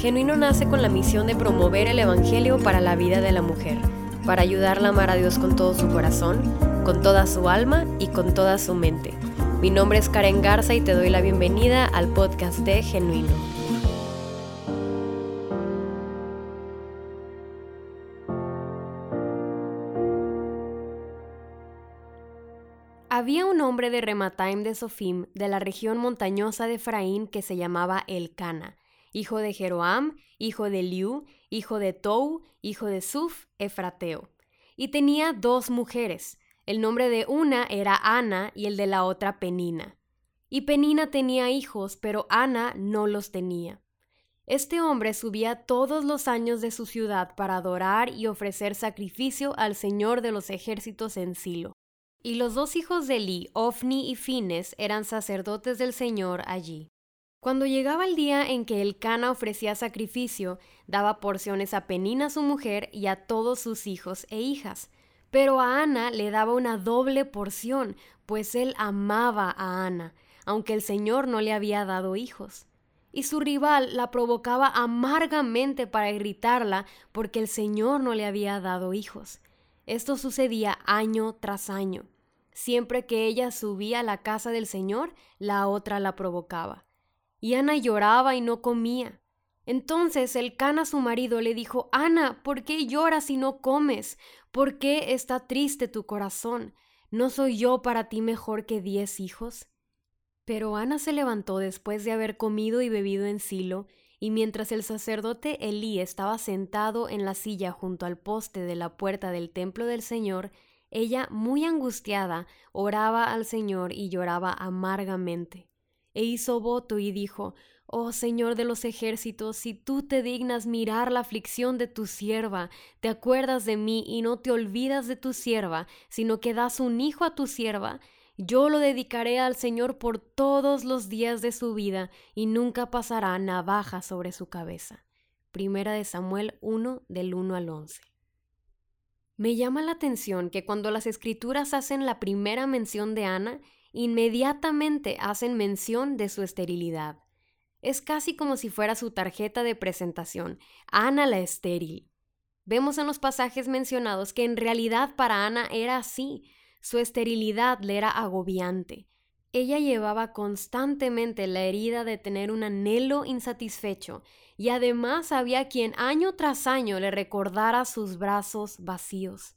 Genuino nace con la misión de promover el Evangelio para la vida de la mujer, para ayudarla a amar a Dios con todo su corazón, con toda su alma y con toda su mente. Mi nombre es Karen Garza y te doy la bienvenida al podcast de Genuino. Había un hombre de Remataim de Sofim, de la región montañosa de Efraín, que se llamaba Elcana, hijo de Jeroam, hijo de Liu, hijo de Tou, hijo de Suf, Efrateo. Y tenía dos mujeres. El nombre de una era Ana y el de la otra Penina. Y Penina tenía hijos, pero Ana no los tenía. Este hombre subía todos los años de su ciudad para adorar y ofrecer sacrificio al Señor de los ejércitos en Silo. Y los dos hijos de Eli, Ofni y Fines, eran sacerdotes del Señor allí. Cuando llegaba el día en que el Cana ofrecía sacrificio, daba porciones a Penina su mujer y a todos sus hijos e hijas. Pero a Ana le daba una doble porción, pues él amaba a Ana, aunque el Señor no le había dado hijos. Y su rival la provocaba amargamente para irritarla porque el Señor no le había dado hijos. Esto sucedía año tras año. Siempre que ella subía a la casa del Señor, la otra la provocaba. Y Ana lloraba y no comía. Entonces el Cana su marido le dijo, Ana, ¿por qué lloras y no comes? ¿Por qué está triste tu corazón? ¿No soy yo para ti mejor que diez hijos? Pero Ana se levantó después de haber comido y bebido en Silo, y mientras el sacerdote Elí estaba sentado en la silla junto al poste de la puerta del templo del Señor, ella, muy angustiada, oraba al Señor y lloraba amargamente. E hizo voto y dijo, Oh Señor de los ejércitos, si tú te dignas mirar la aflicción de tu sierva, te acuerdas de mí y no te olvidas de tu sierva, sino que das un hijo a tu sierva, yo lo dedicaré al Señor por todos los días de su vida y nunca pasará navaja sobre su cabeza. Primera de Samuel 1 del 1 al 11. Me llama la atención que cuando las escrituras hacen la primera mención de Ana, inmediatamente hacen mención de su esterilidad. Es casi como si fuera su tarjeta de presentación, Ana la estéril. Vemos en los pasajes mencionados que en realidad para Ana era así, su esterilidad le era agobiante. Ella llevaba constantemente la herida de tener un anhelo insatisfecho, y además había quien año tras año le recordara sus brazos vacíos.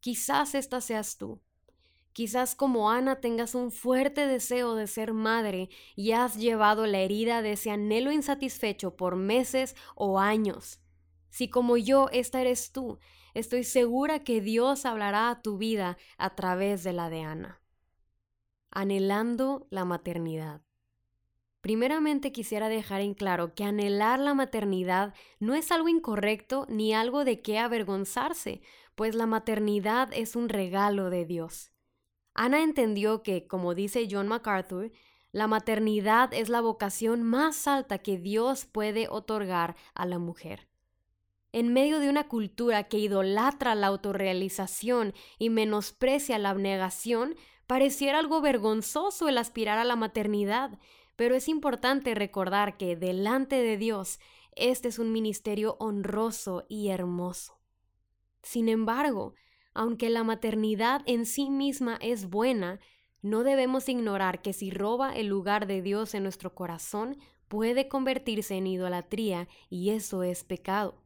Quizás esta seas tú. Quizás como Ana tengas un fuerte deseo de ser madre y has llevado la herida de ese anhelo insatisfecho por meses o años. Si como yo esta eres tú, estoy segura que Dios hablará a tu vida a través de la de Ana. Anhelando la maternidad. Primeramente quisiera dejar en claro que anhelar la maternidad no es algo incorrecto ni algo de qué avergonzarse, pues la maternidad es un regalo de Dios. Ana entendió que, como dice John MacArthur, la maternidad es la vocación más alta que Dios puede otorgar a la mujer en medio de una cultura que idolatra la autorrealización y menosprecia la abnegación, pareciera algo vergonzoso el aspirar a la maternidad, pero es importante recordar que delante de Dios este es un ministerio honroso y hermoso. Sin embargo, aunque la maternidad en sí misma es buena, no debemos ignorar que si roba el lugar de Dios en nuestro corazón, puede convertirse en idolatría y eso es pecado.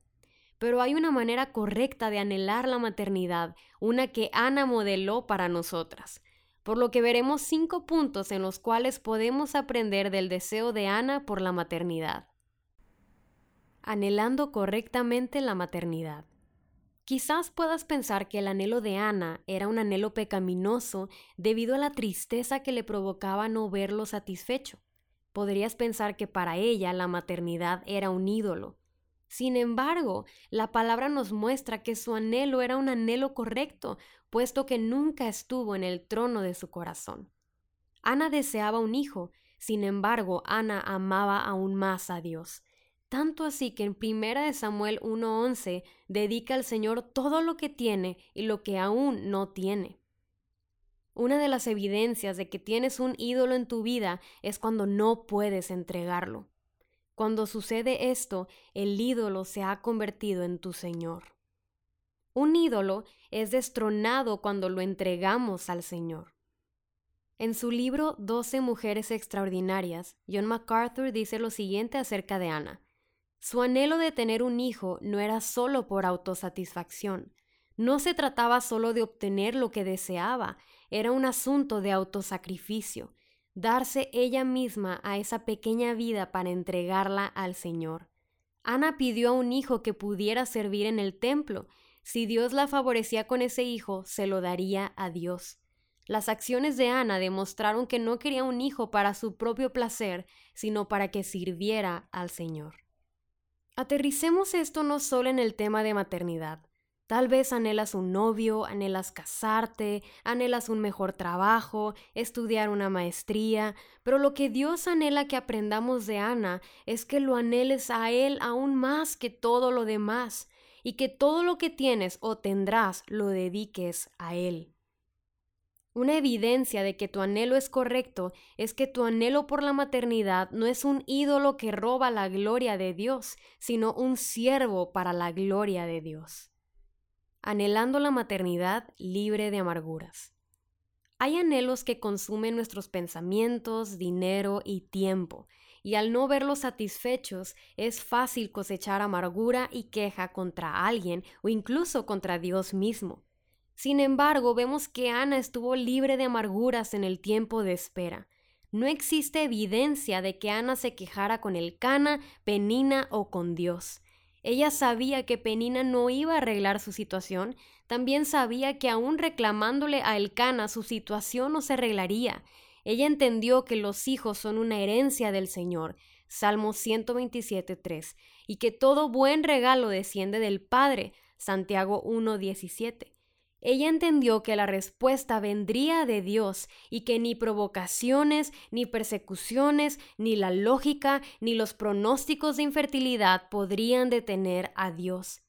Pero hay una manera correcta de anhelar la maternidad, una que Ana modeló para nosotras. Por lo que veremos cinco puntos en los cuales podemos aprender del deseo de Ana por la maternidad. Anhelando correctamente la maternidad. Quizás puedas pensar que el anhelo de Ana era un anhelo pecaminoso debido a la tristeza que le provocaba no verlo satisfecho. Podrías pensar que para ella la maternidad era un ídolo, sin embargo, la palabra nos muestra que su anhelo era un anhelo correcto, puesto que nunca estuvo en el trono de su corazón. Ana deseaba un hijo, sin embargo, Ana amaba aún más a Dios. Tanto así que en 1 Samuel 1:11 dedica al Señor todo lo que tiene y lo que aún no tiene. Una de las evidencias de que tienes un ídolo en tu vida es cuando no puedes entregarlo. Cuando sucede esto, el ídolo se ha convertido en tu Señor. Un ídolo es destronado cuando lo entregamos al Señor. En su libro Doce Mujeres Extraordinarias, John MacArthur dice lo siguiente acerca de Ana. Su anhelo de tener un hijo no era solo por autosatisfacción. No se trataba solo de obtener lo que deseaba, era un asunto de autosacrificio, darse ella misma a esa pequeña vida para entregarla al Señor. Ana pidió a un hijo que pudiera servir en el templo, si Dios la favorecía con ese hijo, se lo daría a Dios. Las acciones de Ana demostraron que no quería un hijo para su propio placer, sino para que sirviera al Señor. Aterricemos esto no solo en el tema de maternidad. Tal vez anhelas un novio, anhelas casarte, anhelas un mejor trabajo, estudiar una maestría, pero lo que Dios anhela que aprendamos de Ana es que lo anheles a Él aún más que todo lo demás, y que todo lo que tienes o tendrás lo dediques a Él. Una evidencia de que tu anhelo es correcto es que tu anhelo por la maternidad no es un ídolo que roba la gloria de Dios, sino un siervo para la gloria de Dios. Anhelando la maternidad libre de amarguras. Hay anhelos que consumen nuestros pensamientos, dinero y tiempo, y al no verlos satisfechos es fácil cosechar amargura y queja contra alguien o incluso contra Dios mismo. Sin embargo, vemos que Ana estuvo libre de amarguras en el tiempo de espera. No existe evidencia de que Ana se quejara con el Cana, Penina o con Dios. Ella sabía que Penina no iba a arreglar su situación, también sabía que aún reclamándole a Elcana su situación no se arreglaría, ella entendió que los hijos son una herencia del Señor, Salmo 127.3, y que todo buen regalo desciende del Padre, Santiago 1.17. Ella entendió que la respuesta vendría de Dios y que ni provocaciones, ni persecuciones, ni la lógica, ni los pronósticos de infertilidad podrían detener a Dios.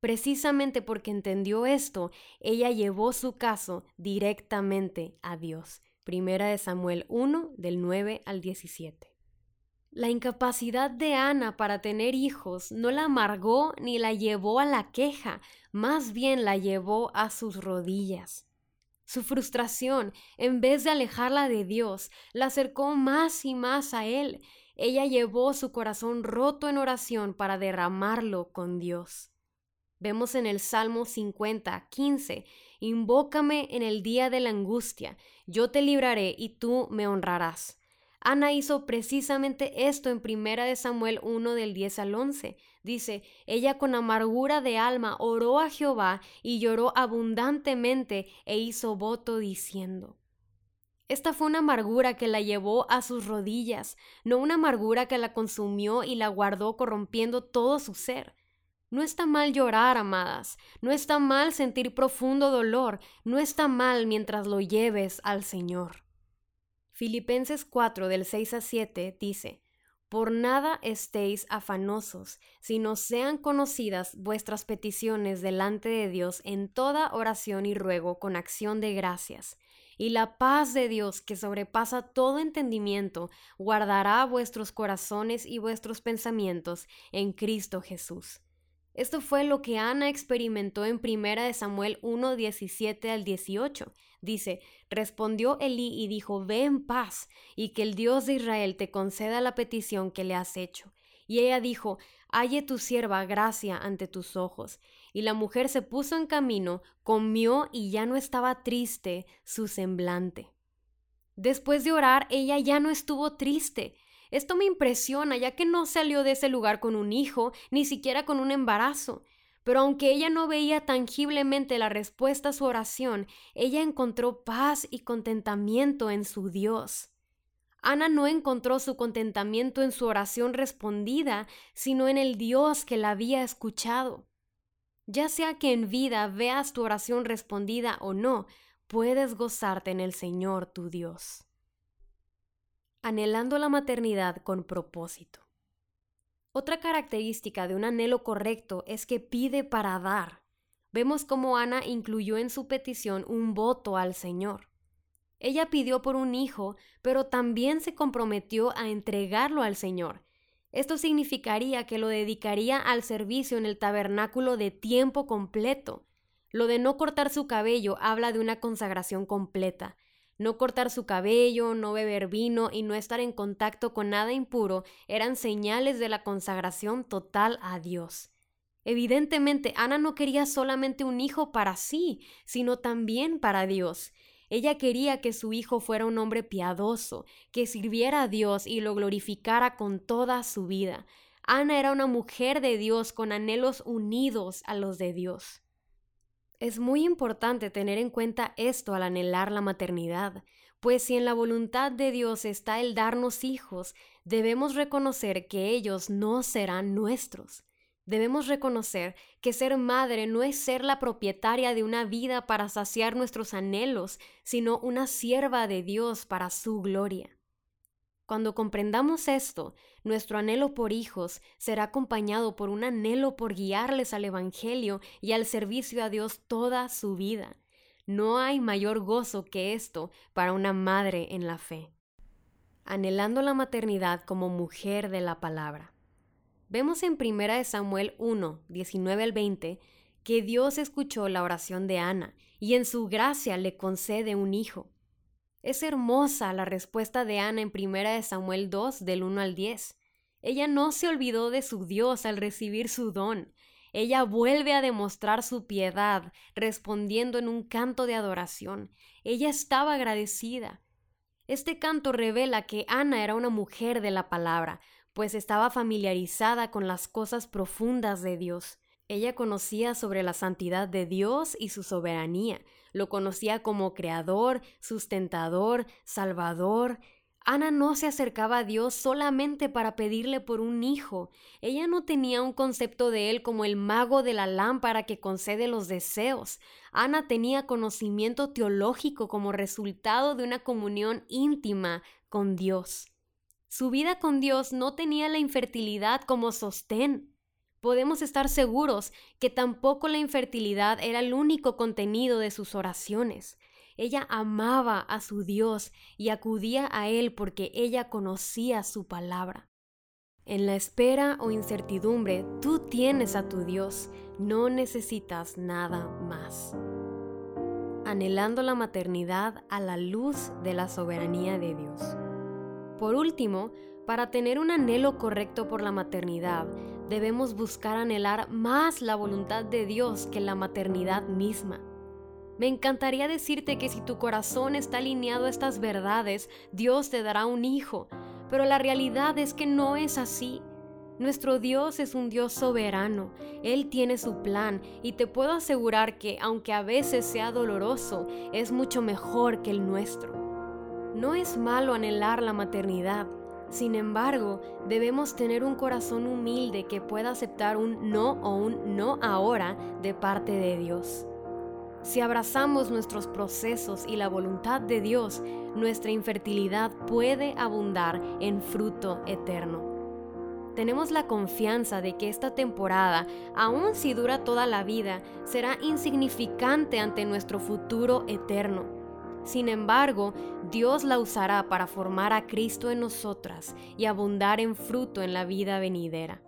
Precisamente porque entendió esto, ella llevó su caso directamente a Dios. Primera de Samuel 1 del 9 al 17. La incapacidad de Ana para tener hijos no la amargó ni la llevó a la queja, más bien la llevó a sus rodillas. Su frustración, en vez de alejarla de Dios, la acercó más y más a Él. Ella llevó su corazón roto en oración para derramarlo con Dios. Vemos en el Salmo 50, 15, Invócame en el día de la angustia, yo te libraré y tú me honrarás. Ana hizo precisamente esto en primera de Samuel 1 del 10 al 11. Dice, ella con amargura de alma oró a Jehová y lloró abundantemente e hizo voto diciendo. Esta fue una amargura que la llevó a sus rodillas, no una amargura que la consumió y la guardó corrompiendo todo su ser. No está mal llorar, amadas, no está mal sentir profundo dolor, no está mal mientras lo lleves al Señor. Filipenses 4 del 6 a 7 dice, Por nada estéis afanosos, sino sean conocidas vuestras peticiones delante de Dios en toda oración y ruego con acción de gracias. Y la paz de Dios, que sobrepasa todo entendimiento, guardará vuestros corazones y vuestros pensamientos en Cristo Jesús. Esto fue lo que Ana experimentó en primera de Samuel 1, 17 al 18. Dice, respondió Elí y dijo, ve en paz, y que el Dios de Israel te conceda la petición que le has hecho. Y ella dijo, halle tu sierva gracia ante tus ojos. Y la mujer se puso en camino, comió y ya no estaba triste su semblante. Después de orar, ella ya no estuvo triste, esto me impresiona, ya que no salió de ese lugar con un hijo, ni siquiera con un embarazo. Pero aunque ella no veía tangiblemente la respuesta a su oración, ella encontró paz y contentamiento en su Dios. Ana no encontró su contentamiento en su oración respondida, sino en el Dios que la había escuchado. Ya sea que en vida veas tu oración respondida o no, puedes gozarte en el Señor tu Dios anhelando la maternidad con propósito. Otra característica de un anhelo correcto es que pide para dar. Vemos cómo Ana incluyó en su petición un voto al Señor. Ella pidió por un hijo, pero también se comprometió a entregarlo al Señor. Esto significaría que lo dedicaría al servicio en el tabernáculo de tiempo completo. Lo de no cortar su cabello habla de una consagración completa. No cortar su cabello, no beber vino y no estar en contacto con nada impuro eran señales de la consagración total a Dios. Evidentemente, Ana no quería solamente un hijo para sí, sino también para Dios. Ella quería que su hijo fuera un hombre piadoso, que sirviera a Dios y lo glorificara con toda su vida. Ana era una mujer de Dios con anhelos unidos a los de Dios. Es muy importante tener en cuenta esto al anhelar la maternidad, pues si en la voluntad de Dios está el darnos hijos, debemos reconocer que ellos no serán nuestros. Debemos reconocer que ser madre no es ser la propietaria de una vida para saciar nuestros anhelos, sino una sierva de Dios para su gloria. Cuando comprendamos esto, nuestro anhelo por hijos será acompañado por un anhelo por guiarles al Evangelio y al servicio a Dios toda su vida. No hay mayor gozo que esto para una madre en la fe. Anhelando la maternidad como mujer de la palabra. Vemos en 1 Samuel 1, 19 al 20, que Dios escuchó la oración de Ana y en su gracia le concede un hijo. Es hermosa la respuesta de Ana en 1 Samuel 2, del 1 al 10. Ella no se olvidó de su Dios al recibir su don. Ella vuelve a demostrar su piedad, respondiendo en un canto de adoración. Ella estaba agradecida. Este canto revela que Ana era una mujer de la palabra, pues estaba familiarizada con las cosas profundas de Dios. Ella conocía sobre la santidad de Dios y su soberanía, lo conocía como creador, sustentador, salvador. Ana no se acercaba a Dios solamente para pedirle por un hijo. Ella no tenía un concepto de él como el mago de la lámpara que concede los deseos. Ana tenía conocimiento teológico como resultado de una comunión íntima con Dios. Su vida con Dios no tenía la infertilidad como sostén. Podemos estar seguros que tampoco la infertilidad era el único contenido de sus oraciones. Ella amaba a su Dios y acudía a Él porque ella conocía su palabra. En la espera o incertidumbre, tú tienes a tu Dios, no necesitas nada más. Anhelando la maternidad a la luz de la soberanía de Dios. Por último, para tener un anhelo correcto por la maternidad, debemos buscar anhelar más la voluntad de Dios que la maternidad misma. Me encantaría decirte que si tu corazón está alineado a estas verdades, Dios te dará un hijo, pero la realidad es que no es así. Nuestro Dios es un Dios soberano, Él tiene su plan y te puedo asegurar que aunque a veces sea doloroso, es mucho mejor que el nuestro. No es malo anhelar la maternidad, sin embargo, debemos tener un corazón humilde que pueda aceptar un no o un no ahora de parte de Dios. Si abrazamos nuestros procesos y la voluntad de Dios, nuestra infertilidad puede abundar en fruto eterno. Tenemos la confianza de que esta temporada, aun si dura toda la vida, será insignificante ante nuestro futuro eterno sin embargo, Dios la usará para formar a Cristo en nosotras y abundar en fruto en la vida venidera.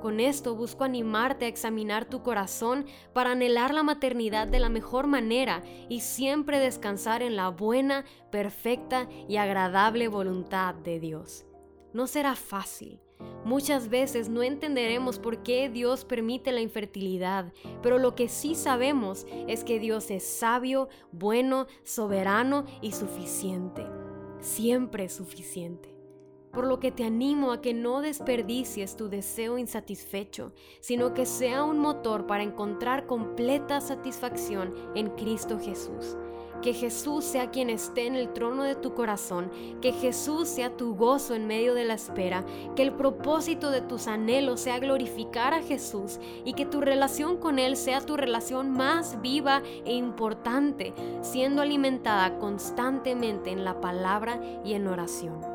Con esto busco animarte a examinar tu corazón para anhelar la maternidad de la mejor manera y siempre descansar en la buena, perfecta y agradable voluntad de Dios. No será fácil, Muchas veces no entenderemos por qué Dios permite la infertilidad, pero lo que sí sabemos es que Dios es sabio, bueno, soberano y suficiente, siempre suficiente. Por lo que te animo a que no desperdicies tu deseo insatisfecho, sino que sea un motor para encontrar completa satisfacción en Cristo Jesús. Que Jesús sea quien esté en el trono de tu corazón, que Jesús sea tu gozo en medio de la espera, que el propósito de tus anhelos sea glorificar a Jesús y que tu relación con Él sea tu relación más viva e importante, siendo alimentada constantemente en la palabra y en oración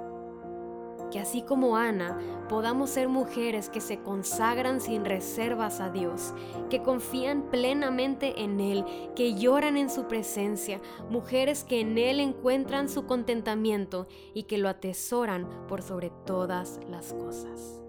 que así como Ana podamos ser mujeres que se consagran sin reservas a Dios, que confían plenamente en Él, que lloran en su presencia, mujeres que en Él encuentran su contentamiento y que lo atesoran por sobre todas las cosas.